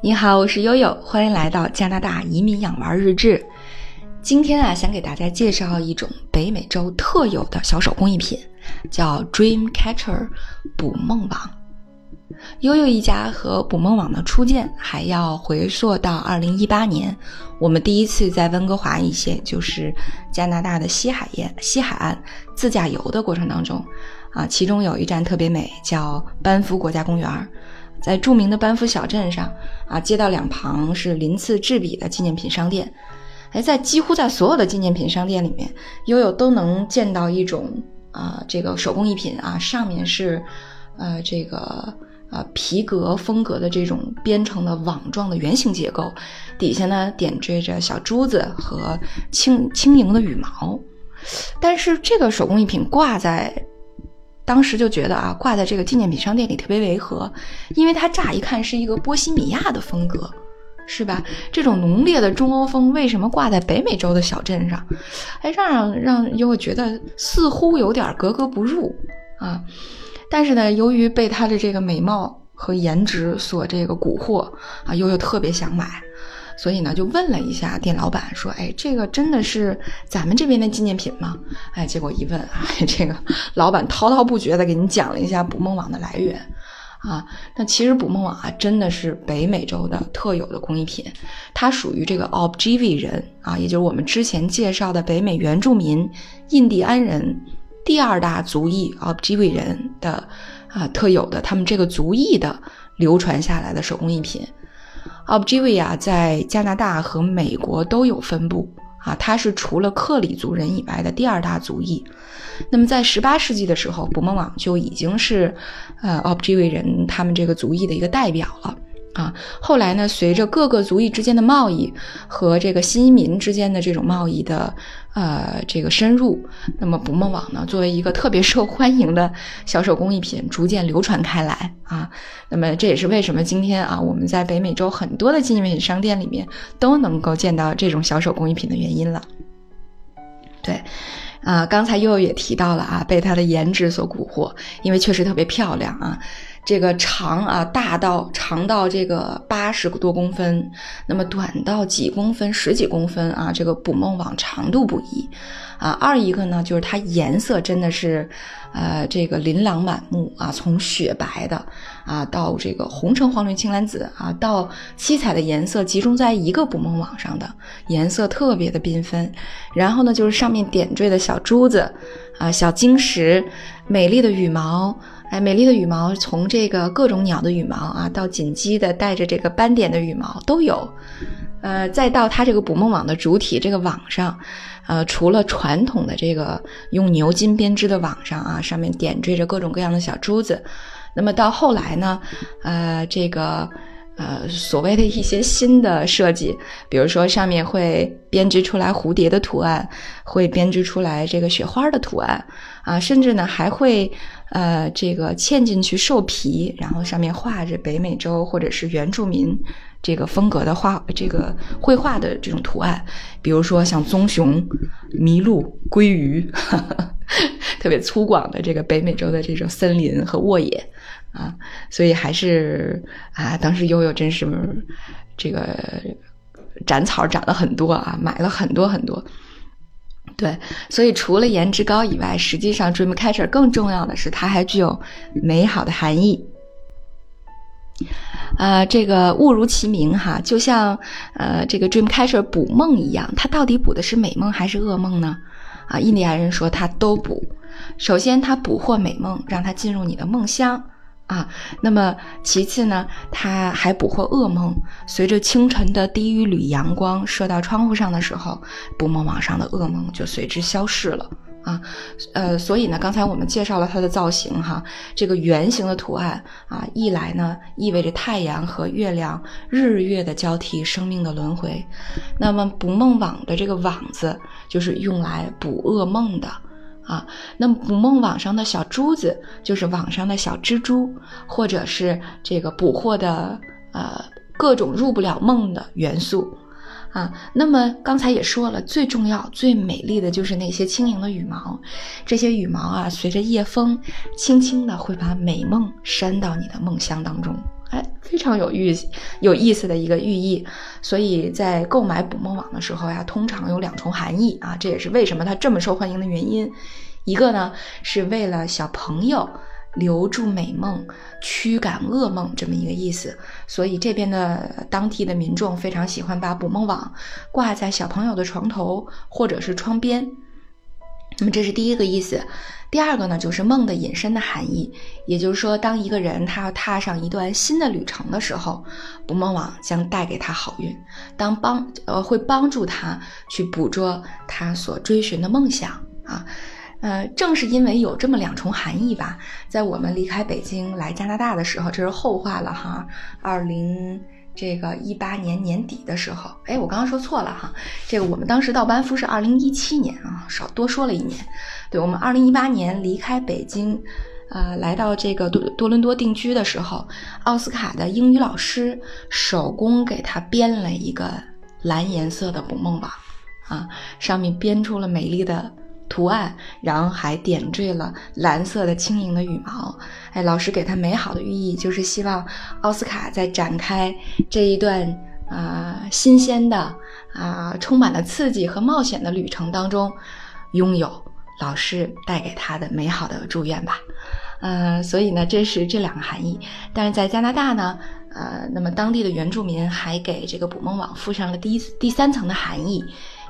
你好，我是悠悠，欢迎来到加拿大移民养娃日志。今天啊，想给大家介绍一种北美洲特有的小手工艺品，叫 Dream Catcher 捕梦网。悠悠一家和捕梦网的初见，还要回溯到2018年，我们第一次在温哥华一线，就是加拿大的西海沿西海岸自驾游的过程当中，啊，其中有一站特别美，叫班夫国家公园。在著名的班夫小镇上，啊，街道两旁是鳞次栉比的纪念品商店。哎，在几乎在所有的纪念品商店里面，悠悠都能见到一种啊，这个手工艺品啊，上面是呃这个呃皮革风格的这种编成的网状的圆形结构，底下呢点缀着小珠子和轻轻盈的羽毛。但是这个手工艺品挂在。当时就觉得啊，挂在这个纪念品商店里特别违和，因为它乍一看是一个波西米亚的风格，是吧？这种浓烈的中欧风为什么挂在北美洲的小镇上？哎，让让悠悠觉得似乎有点格格不入啊。但是呢，由于被它的这个美貌和颜值所这个蛊惑啊，悠悠特别想买。所以呢，就问了一下店老板，说：“哎，这个真的是咱们这边的纪念品吗？”哎，结果一问，哎，这个老板滔滔不绝的给你讲了一下捕梦网的来源，啊，那其实捕梦网啊，真的是北美洲的特有的工艺品，它属于这个 Ojibwe 人啊，也就是我们之前介绍的北美原住民印第安人第二大族裔 Ojibwe 人的啊特有的，他们这个族裔的流传下来的手工艺品。Objivia，在加拿大和美国都有分布啊，它是除了克里族人以外的第二大族裔。那么在十八世纪的时候，捕梦网就已经是呃 Objivia 人他们这个族裔的一个代表了。啊，后来呢，随着各个族裔之间的贸易和这个新移民之间的这种贸易的呃这个深入，那么捕梦网呢，作为一个特别受欢迎的小手工艺品，逐渐流传开来啊。那么这也是为什么今天啊，我们在北美洲很多的纪念品商店里面都能够见到这种小手工艺品的原因了。对，啊，刚才悠悠也提到了啊，被它的颜值所蛊惑，因为确实特别漂亮啊。这个长啊，大到长到这个八十多公分，那么短到几公分、十几公分啊，这个捕梦网长度不一啊。二一个呢，就是它颜色真的是，呃，这个琳琅满目啊，从雪白的啊，到这个红橙黄绿青蓝紫啊，到七彩的颜色集中在一个捕梦网上的颜色特别的缤纷。然后呢，就是上面点缀的小珠子啊，小晶石，美丽的羽毛。哎，美丽的羽毛，从这个各种鸟的羽毛啊，到锦鸡的带着这个斑点的羽毛都有，呃，再到它这个捕梦网的主体这个网上，呃，除了传统的这个用牛筋编织的网上啊，上面点缀着各种各样的小珠子，那么到后来呢，呃，这个呃所谓的一些新的设计，比如说上面会编织出来蝴蝶的图案，会编织出来这个雪花的图案啊，甚至呢还会。呃，这个嵌进去兽皮，然后上面画着北美洲或者是原住民这个风格的画，这个绘画的这种图案，比如说像棕熊、麋鹿、鲑鱼，特别粗犷的这个北美洲的这种森林和沃野啊，所以还是啊，当时悠悠真是这个斩草斩了很多啊，买了很多很多。对，所以除了颜值高以外，实际上 Dreamcatcher 更重要的是它还具有美好的含义。呃，这个物如其名哈，就像呃这个 Dreamcatcher 捕梦一样，它到底捕的是美梦还是噩梦呢？啊，印第安人说它都捕。首先，它捕获美梦，让它进入你的梦乡。啊，那么其次呢，他还捕获噩梦。随着清晨的第一缕阳光射到窗户上的时候，捕梦网上的噩梦就随之消逝了。啊，呃，所以呢，刚才我们介绍了它的造型哈，这个圆形的图案啊，一来呢意味着太阳和月亮、日月的交替、生命的轮回。那么捕梦网的这个网子就是用来捕噩梦的。啊，那么捕梦网上的小珠子就是网上的小蜘蛛，或者是这个捕获的呃各种入不了梦的元素，啊，那么刚才也说了，最重要、最美丽的就是那些轻盈的羽毛，这些羽毛啊，随着夜风，轻轻的会把美梦扇到你的梦乡当中。哎，非常有寓有意思的一个寓意。所以在购买捕梦网的时候呀，通常有两重含义啊，这也是为什么它这么受欢迎的原因。一个呢，是为了小朋友。留住美梦，驱赶噩梦，这么一个意思。所以这边的当地的民众非常喜欢把捕梦网挂在小朋友的床头或者是窗边。那么这是第一个意思。第二个呢，就是梦的引申的含义。也就是说，当一个人他要踏上一段新的旅程的时候，捕梦网将带给他好运，当帮呃会帮助他去捕捉他所追寻的梦想啊。呃，正是因为有这么两重含义吧，在我们离开北京来加拿大的时候，这是后话了哈。二零这个一八年年底的时候，哎，我刚刚说错了哈。这个我们当时到班夫是二零一七年啊，少多说了一年。对我们二零一八年离开北京，呃，来到这个多多伦多定居的时候，奥斯卡的英语老师手工给他编了一个蓝颜色的捕梦网，啊，上面编出了美丽的。图案，然后还点缀了蓝色的轻盈的羽毛。哎，老师给他美好的寓意，就是希望奥斯卡在展开这一段啊新鲜的啊充满了刺激和冒险的旅程当中，拥有老师带给他的美好的祝愿吧。呃，所以呢，这是这两个含义。但是在加拿大呢，呃，那么当地的原住民还给这个捕梦网附上了第一第三层的含义。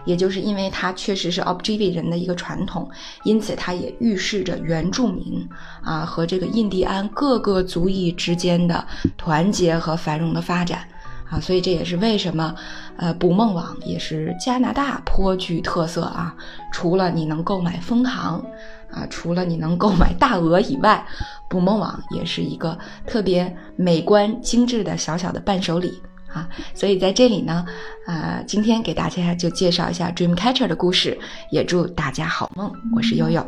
也就是因为它确实是 o b j i v i 人的一个传统，因此它也预示着原住民啊和这个印第安各个族裔之间的团结和繁荣的发展啊，所以这也是为什么呃捕梦网也是加拿大颇具特色啊。除了你能购买蜂糖啊，除了你能购买大鹅以外，捕梦网也是一个特别美观精致的小小的伴手礼。啊，所以在这里呢，呃，今天给大家就介绍一下 Dream Catcher 的故事，也祝大家好梦。我是悠悠。